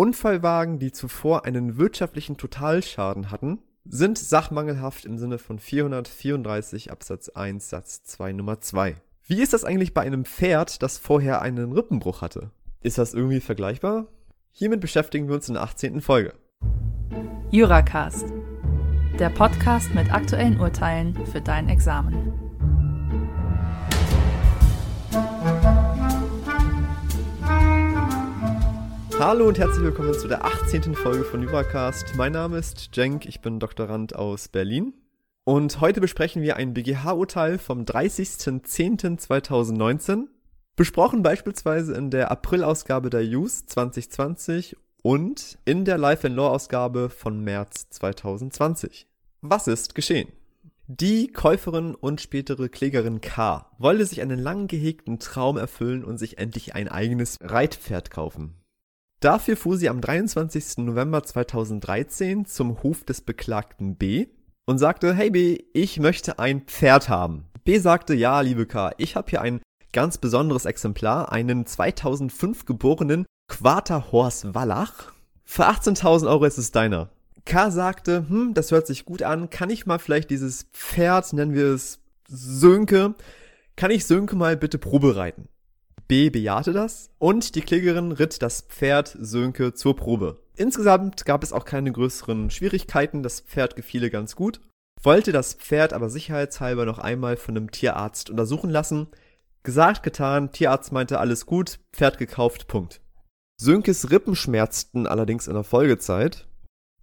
Unfallwagen, die zuvor einen wirtschaftlichen Totalschaden hatten, sind sachmangelhaft im Sinne von 434 Absatz 1 Satz 2 Nummer 2. Wie ist das eigentlich bei einem Pferd, das vorher einen Rippenbruch hatte? Ist das irgendwie vergleichbar? Hiermit beschäftigen wir uns in der 18. Folge. Juracast, der Podcast mit aktuellen Urteilen für dein Examen. Hallo und herzlich willkommen zu der 18. Folge von Juracast. Mein Name ist Cenk, ich bin Doktorand aus Berlin. Und heute besprechen wir ein BGH-Urteil vom 30.10.2019. Besprochen beispielsweise in der April-Ausgabe der Use 2020 und in der Life and Law-Ausgabe von März 2020. Was ist geschehen? Die Käuferin und spätere Klägerin K. wollte sich einen lang gehegten Traum erfüllen und sich endlich ein eigenes Reitpferd kaufen. Dafür fuhr sie am 23. November 2013 zum Hof des Beklagten B und sagte, hey B, ich möchte ein Pferd haben. B sagte, ja, liebe K, ich habe hier ein ganz besonderes Exemplar, einen 2005 geborenen Quarterhorse Wallach. Für 18.000 Euro ist es deiner. K sagte, hm, das hört sich gut an, kann ich mal vielleicht dieses Pferd, nennen wir es Sönke, kann ich Sönke mal bitte Probe reiten? B bejahte das und die Klägerin ritt das Pferd Sönke zur Probe. Insgesamt gab es auch keine größeren Schwierigkeiten, das Pferd gefiele ganz gut, wollte das Pferd aber sicherheitshalber noch einmal von einem Tierarzt untersuchen lassen. Gesagt, getan, Tierarzt meinte alles gut, Pferd gekauft, Punkt. Sönkes Rippen schmerzten allerdings in der Folgezeit,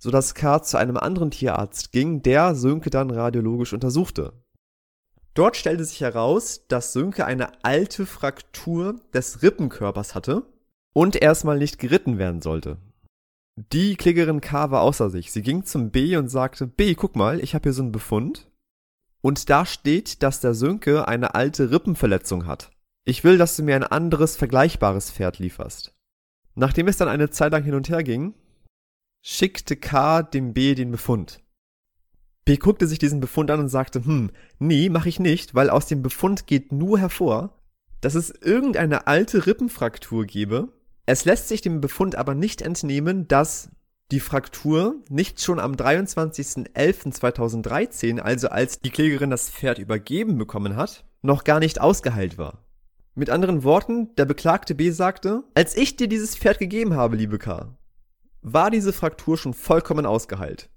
sodass K. zu einem anderen Tierarzt ging, der Sönke dann radiologisch untersuchte. Dort stellte sich heraus, dass Sönke eine alte Fraktur des Rippenkörpers hatte und erstmal nicht geritten werden sollte. Die Klägerin K war außer sich. Sie ging zum B und sagte, B, guck mal, ich habe hier so einen Befund. Und da steht, dass der Sönke eine alte Rippenverletzung hat. Ich will, dass du mir ein anderes, vergleichbares Pferd lieferst. Nachdem es dann eine Zeit lang hin und her ging, schickte K dem B den Befund. B guckte sich diesen Befund an und sagte, hm, nee, mach ich nicht, weil aus dem Befund geht nur hervor, dass es irgendeine alte Rippenfraktur gebe. Es lässt sich dem Befund aber nicht entnehmen, dass die Fraktur nicht schon am 23.11.2013, also als die Klägerin das Pferd übergeben bekommen hat, noch gar nicht ausgeheilt war. Mit anderen Worten, der Beklagte B sagte, als ich dir dieses Pferd gegeben habe, liebe K, war diese Fraktur schon vollkommen ausgeheilt.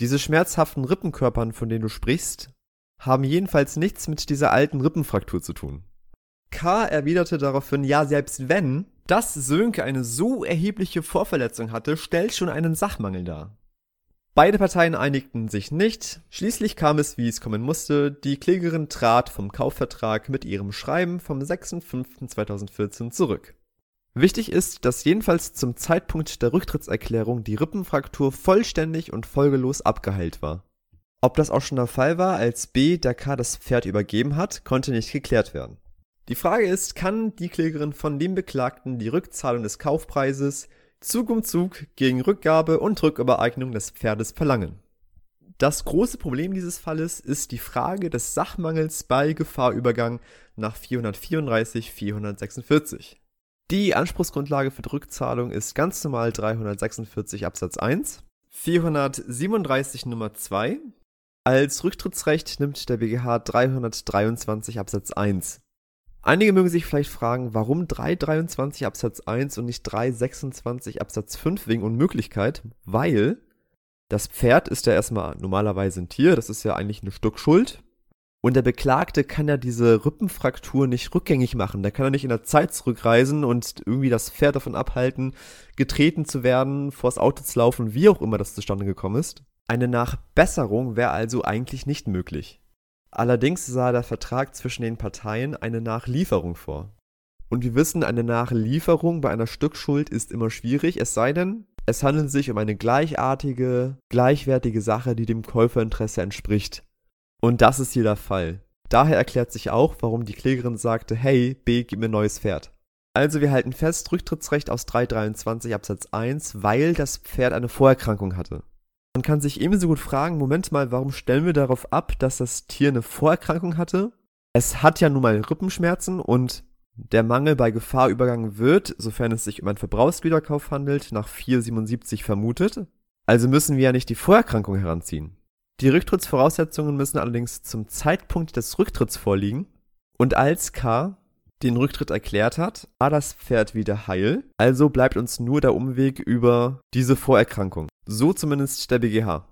Diese schmerzhaften Rippenkörpern, von denen du sprichst, haben jedenfalls nichts mit dieser alten Rippenfraktur zu tun. K. erwiderte daraufhin, ja, selbst wenn, dass Sönke eine so erhebliche Vorverletzung hatte, stellt schon einen Sachmangel dar. Beide Parteien einigten sich nicht, schließlich kam es, wie es kommen musste, die Klägerin trat vom Kaufvertrag mit ihrem Schreiben vom 6.5.2014 zurück. Wichtig ist, dass jedenfalls zum Zeitpunkt der Rücktrittserklärung die Rippenfraktur vollständig und folgelos abgeheilt war. Ob das auch schon der Fall war, als B der K das Pferd übergeben hat, konnte nicht geklärt werden. Die Frage ist, kann die Klägerin von dem Beklagten die Rückzahlung des Kaufpreises Zug um Zug gegen Rückgabe und Rückübereignung des Pferdes verlangen? Das große Problem dieses Falles ist die Frage des Sachmangels bei Gefahrübergang nach 434 446. Die Anspruchsgrundlage für die Rückzahlung ist ganz normal 346 Absatz 1. 437 Nummer 2. Als Rücktrittsrecht nimmt der BGH 323 Absatz 1. Einige mögen sich vielleicht fragen, warum 323 Absatz 1 und nicht 326 Absatz 5 wegen Unmöglichkeit, weil das Pferd ist ja erstmal normalerweise ein Tier, das ist ja eigentlich eine Stückschuld. Und der Beklagte kann ja diese Rippenfraktur nicht rückgängig machen. Der kann ja nicht in der Zeit zurückreisen und irgendwie das Pferd davon abhalten, getreten zu werden, vors Auto zu laufen, wie auch immer das zustande gekommen ist. Eine Nachbesserung wäre also eigentlich nicht möglich. Allerdings sah der Vertrag zwischen den Parteien eine Nachlieferung vor. Und wir wissen, eine Nachlieferung bei einer Stückschuld ist immer schwierig, es sei denn, es handelt sich um eine gleichartige, gleichwertige Sache, die dem Käuferinteresse entspricht. Und das ist hier der Fall. Daher erklärt sich auch, warum die Klägerin sagte, hey, B, gib mir neues Pferd. Also wir halten fest, Rücktrittsrecht aus 323 Absatz 1, weil das Pferd eine Vorerkrankung hatte. Man kann sich ebenso gut fragen, Moment mal, warum stellen wir darauf ab, dass das Tier eine Vorerkrankung hatte? Es hat ja nun mal Rippenschmerzen und Der Mangel bei Gefahrübergang wird, sofern es sich um einen Verbrauchsgüterkauf handelt, nach 477 vermutet. Also müssen wir ja nicht die Vorerkrankung heranziehen. Die Rücktrittsvoraussetzungen müssen allerdings zum Zeitpunkt des Rücktritts vorliegen. Und als K den Rücktritt erklärt hat, war das Pferd wieder heil. Also bleibt uns nur der Umweg über diese Vorerkrankung. So zumindest der BGH.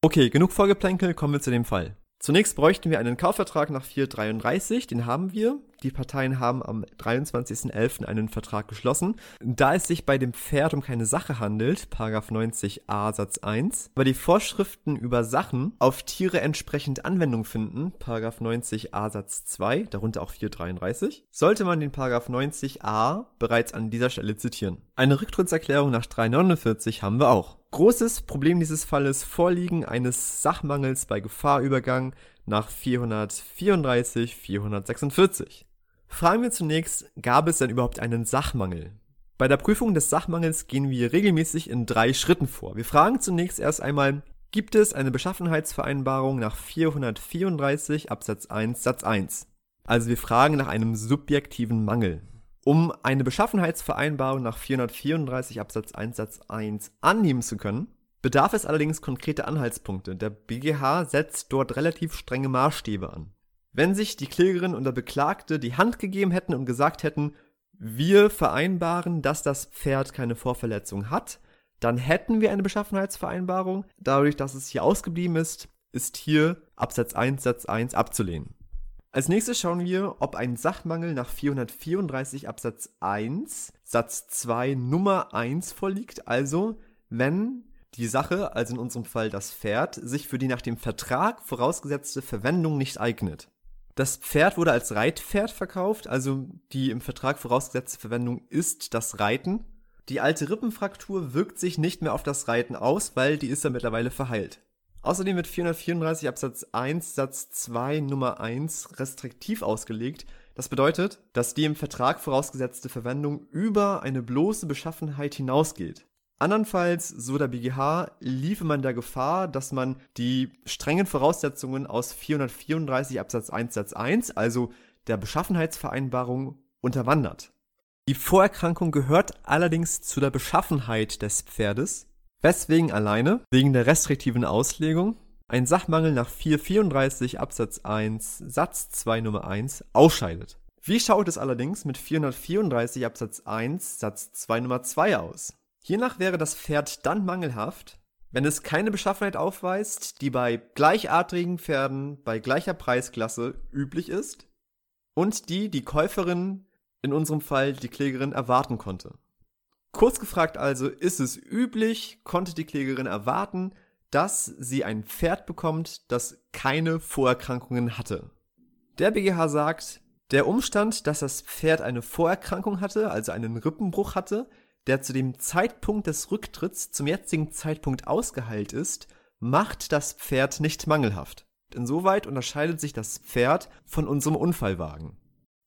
Okay, genug Vorgeplänkel, kommen wir zu dem Fall. Zunächst bräuchten wir einen Kaufvertrag nach 433, den haben wir. Die Parteien haben am 23.11. einen Vertrag geschlossen. Da es sich bei dem Pferd um keine Sache handelt, 90a Satz 1, aber die Vorschriften über Sachen auf Tiere entsprechend Anwendung finden, 90a Satz 2, darunter auch 433, sollte man den 90a bereits an dieser Stelle zitieren. Eine Rücktrittserklärung nach 349 haben wir auch. Großes Problem dieses Falles Vorliegen eines Sachmangels bei Gefahrübergang nach 434, 446. Fragen wir zunächst, gab es denn überhaupt einen Sachmangel? Bei der Prüfung des Sachmangels gehen wir regelmäßig in drei Schritten vor. Wir fragen zunächst erst einmal, gibt es eine Beschaffenheitsvereinbarung nach 434 Absatz 1 Satz 1? Also wir fragen nach einem subjektiven Mangel. Um eine Beschaffenheitsvereinbarung nach 434 Absatz 1 Satz 1 annehmen zu können, bedarf es allerdings konkrete Anhaltspunkte. Der BGH setzt dort relativ strenge Maßstäbe an. Wenn sich die Klägerin und der Beklagte die Hand gegeben hätten und gesagt hätten, wir vereinbaren, dass das Pferd keine Vorverletzung hat, dann hätten wir eine Beschaffenheitsvereinbarung. Dadurch, dass es hier ausgeblieben ist, ist hier Absatz 1 Satz 1 abzulehnen. Als nächstes schauen wir, ob ein Sachmangel nach 434 Absatz 1 Satz 2 Nummer 1 vorliegt, also wenn die Sache, also in unserem Fall das Pferd, sich für die nach dem Vertrag vorausgesetzte Verwendung nicht eignet. Das Pferd wurde als Reitpferd verkauft, also die im Vertrag vorausgesetzte Verwendung ist das Reiten. Die alte Rippenfraktur wirkt sich nicht mehr auf das Reiten aus, weil die ist ja mittlerweile verheilt. Außerdem wird 434 Absatz 1 Satz 2 Nummer 1 restriktiv ausgelegt. Das bedeutet, dass die im Vertrag vorausgesetzte Verwendung über eine bloße Beschaffenheit hinausgeht. Andernfalls, so der BGH, liefe man der Gefahr, dass man die strengen Voraussetzungen aus 434 Absatz 1 Satz 1, also der Beschaffenheitsvereinbarung, unterwandert. Die Vorerkrankung gehört allerdings zu der Beschaffenheit des Pferdes weswegen alleine, wegen der restriktiven Auslegung, ein Sachmangel nach 434 Absatz 1 Satz 2 Nummer 1 ausscheidet. Wie schaut es allerdings mit 434 Absatz 1 Satz 2 Nummer 2 aus? Hiernach wäre das Pferd dann mangelhaft, wenn es keine Beschaffenheit aufweist, die bei gleichartigen Pferden bei gleicher Preisklasse üblich ist und die die Käuferin, in unserem Fall die Klägerin, erwarten konnte. Kurz gefragt also, ist es üblich, konnte die Klägerin erwarten, dass sie ein Pferd bekommt, das keine Vorerkrankungen hatte. Der BGH sagt, der Umstand, dass das Pferd eine Vorerkrankung hatte, also einen Rippenbruch hatte, der zu dem Zeitpunkt des Rücktritts zum jetzigen Zeitpunkt ausgeheilt ist, macht das Pferd nicht mangelhaft. Insoweit unterscheidet sich das Pferd von unserem Unfallwagen.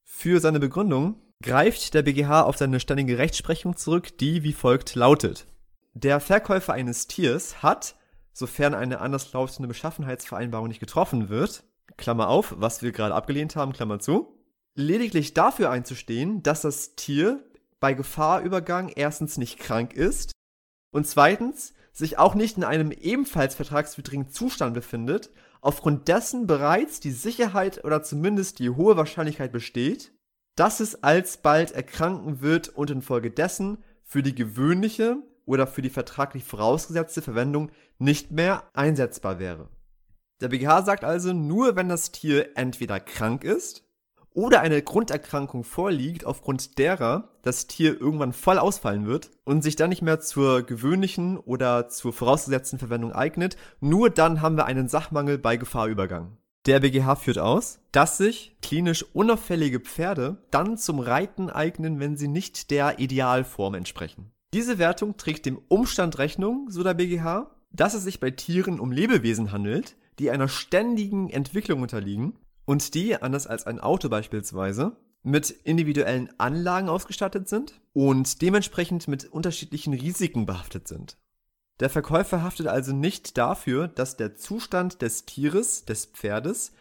Für seine Begründung greift der BGH auf seine ständige Rechtsprechung zurück, die wie folgt lautet. Der Verkäufer eines Tiers hat, sofern eine anderslautende Beschaffenheitsvereinbarung nicht getroffen wird, Klammer auf, was wir gerade abgelehnt haben, Klammer zu, lediglich dafür einzustehen, dass das Tier bei Gefahrübergang erstens nicht krank ist und zweitens sich auch nicht in einem ebenfalls vertragswidrigen Zustand befindet, aufgrund dessen bereits die Sicherheit oder zumindest die hohe Wahrscheinlichkeit besteht, dass es alsbald erkranken wird und infolgedessen für die gewöhnliche oder für die vertraglich vorausgesetzte Verwendung nicht mehr einsetzbar wäre. Der BGH sagt also, nur wenn das Tier entweder krank ist oder eine Grunderkrankung vorliegt, aufgrund derer das Tier irgendwann voll ausfallen wird und sich dann nicht mehr zur gewöhnlichen oder zur vorausgesetzten Verwendung eignet, nur dann haben wir einen Sachmangel bei Gefahrübergang. Der BGH führt aus, dass sich klinisch unauffällige Pferde dann zum Reiten eignen, wenn sie nicht der Idealform entsprechen. Diese Wertung trägt dem Umstand Rechnung, so der BGH, dass es sich bei Tieren um Lebewesen handelt, die einer ständigen Entwicklung unterliegen und die, anders als ein Auto beispielsweise, mit individuellen Anlagen ausgestattet sind und dementsprechend mit unterschiedlichen Risiken behaftet sind. Der Verkäufer haftet also nicht dafür, dass der Zustand des Tieres, des Pferdes,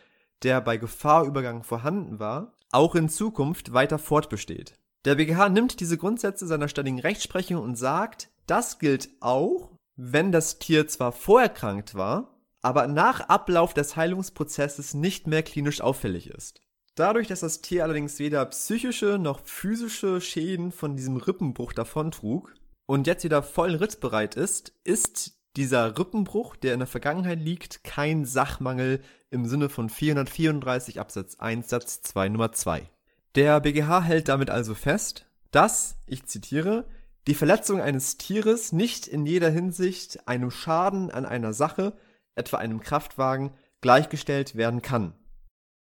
der bei Gefahrübergang vorhanden war, auch in Zukunft weiter fortbesteht. Der BGH nimmt diese Grundsätze seiner ständigen Rechtsprechung und sagt, das gilt auch, wenn das Tier zwar vorerkrankt war, aber nach Ablauf des Heilungsprozesses nicht mehr klinisch auffällig ist. Dadurch, dass das Tier allerdings weder psychische noch physische Schäden von diesem Rippenbruch davontrug und jetzt wieder voll rittbereit ist, ist dieser Rippenbruch, der in der Vergangenheit liegt, kein Sachmangel im Sinne von 434 Absatz 1 Satz 2 Nummer 2. Der BGH hält damit also fest, dass, ich zitiere, die Verletzung eines Tieres nicht in jeder Hinsicht einem Schaden an einer Sache, etwa einem Kraftwagen, gleichgestellt werden kann.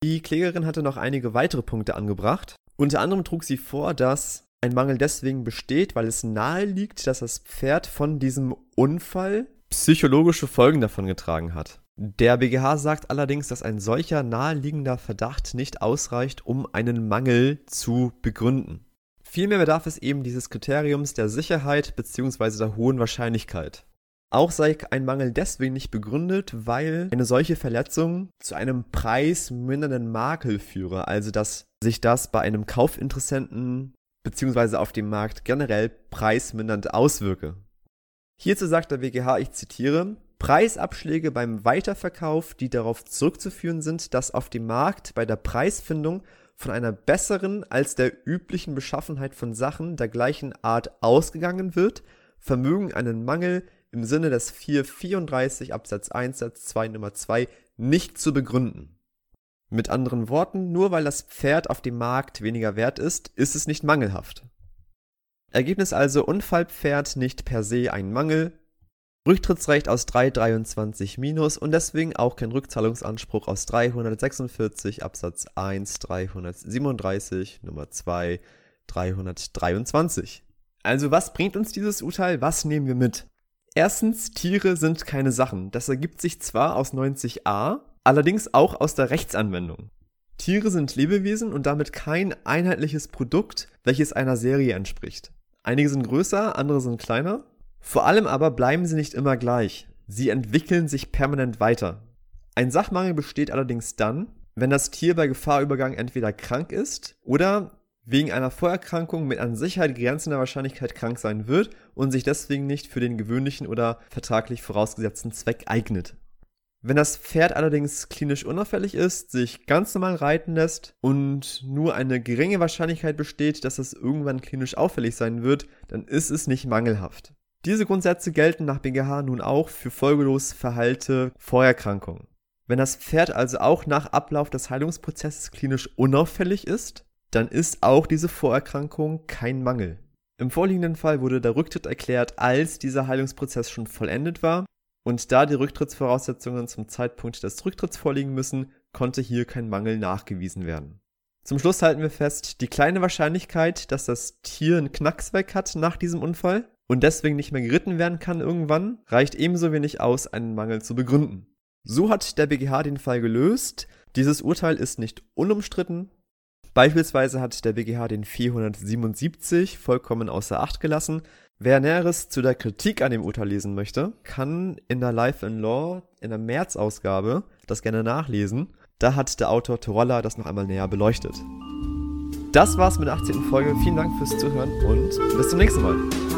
Die Klägerin hatte noch einige weitere Punkte angebracht. Unter anderem trug sie vor, dass ein Mangel deswegen besteht, weil es nahe liegt, dass das Pferd von diesem Unfall psychologische Folgen davon getragen hat. Der BGH sagt allerdings, dass ein solcher naheliegender Verdacht nicht ausreicht, um einen Mangel zu begründen. Vielmehr bedarf es eben dieses Kriteriums der Sicherheit bzw. der hohen Wahrscheinlichkeit. Auch sei ein Mangel deswegen nicht begründet, weil eine solche Verletzung zu einem preismindernden Makel führe, also dass sich das bei einem Kaufinteressenten bzw. auf dem Markt generell preismindernd auswirke. Hierzu sagt der BGH, ich zitiere, Preisabschläge beim Weiterverkauf, die darauf zurückzuführen sind, dass auf dem Markt bei der Preisfindung von einer besseren als der üblichen Beschaffenheit von Sachen der gleichen Art ausgegangen wird, vermögen einen Mangel im Sinne des 434 Absatz 1 Satz 2 Nummer 2 nicht zu begründen. Mit anderen Worten, nur weil das Pferd auf dem Markt weniger wert ist, ist es nicht mangelhaft. Ergebnis also Unfallpferd nicht per se ein Mangel, Rücktrittsrecht aus 323 minus und deswegen auch kein Rückzahlungsanspruch aus 346 Absatz 1, 337 Nummer 2, 323. Also was bringt uns dieses Urteil? Was nehmen wir mit? Erstens, Tiere sind keine Sachen. Das ergibt sich zwar aus 90a, allerdings auch aus der Rechtsanwendung. Tiere sind Lebewesen und damit kein einheitliches Produkt, welches einer Serie entspricht. Einige sind größer, andere sind kleiner. Vor allem aber bleiben sie nicht immer gleich. Sie entwickeln sich permanent weiter. Ein Sachmangel besteht allerdings dann, wenn das Tier bei Gefahrübergang entweder krank ist oder wegen einer Vorerkrankung mit an Sicherheit grenzender Wahrscheinlichkeit krank sein wird und sich deswegen nicht für den gewöhnlichen oder vertraglich vorausgesetzten Zweck eignet. Wenn das Pferd allerdings klinisch unauffällig ist, sich ganz normal reiten lässt und nur eine geringe Wahrscheinlichkeit besteht, dass es irgendwann klinisch auffällig sein wird, dann ist es nicht mangelhaft. Diese Grundsätze gelten nach BGH nun auch für folgelos verhalte Vorerkrankungen. Wenn das Pferd also auch nach Ablauf des Heilungsprozesses klinisch unauffällig ist, dann ist auch diese Vorerkrankung kein Mangel. Im vorliegenden Fall wurde der Rücktritt erklärt, als dieser Heilungsprozess schon vollendet war, und da die Rücktrittsvoraussetzungen zum Zeitpunkt des Rücktritts vorliegen müssen, konnte hier kein Mangel nachgewiesen werden. Zum Schluss halten wir fest, die kleine Wahrscheinlichkeit, dass das Tier einen Knacks weg hat nach diesem Unfall, und deswegen nicht mehr geritten werden kann irgendwann, reicht ebenso wenig aus, einen Mangel zu begründen. So hat der BGH den Fall gelöst. Dieses Urteil ist nicht unumstritten. Beispielsweise hat der BGH den 477 vollkommen außer Acht gelassen. Wer Näheres zu der Kritik an dem Urteil lesen möchte, kann in der Life in Law in der März-Ausgabe das gerne nachlesen. Da hat der Autor Torolla das noch einmal näher beleuchtet. Das war's mit der 18. Folge. Vielen Dank fürs Zuhören und bis zum nächsten Mal.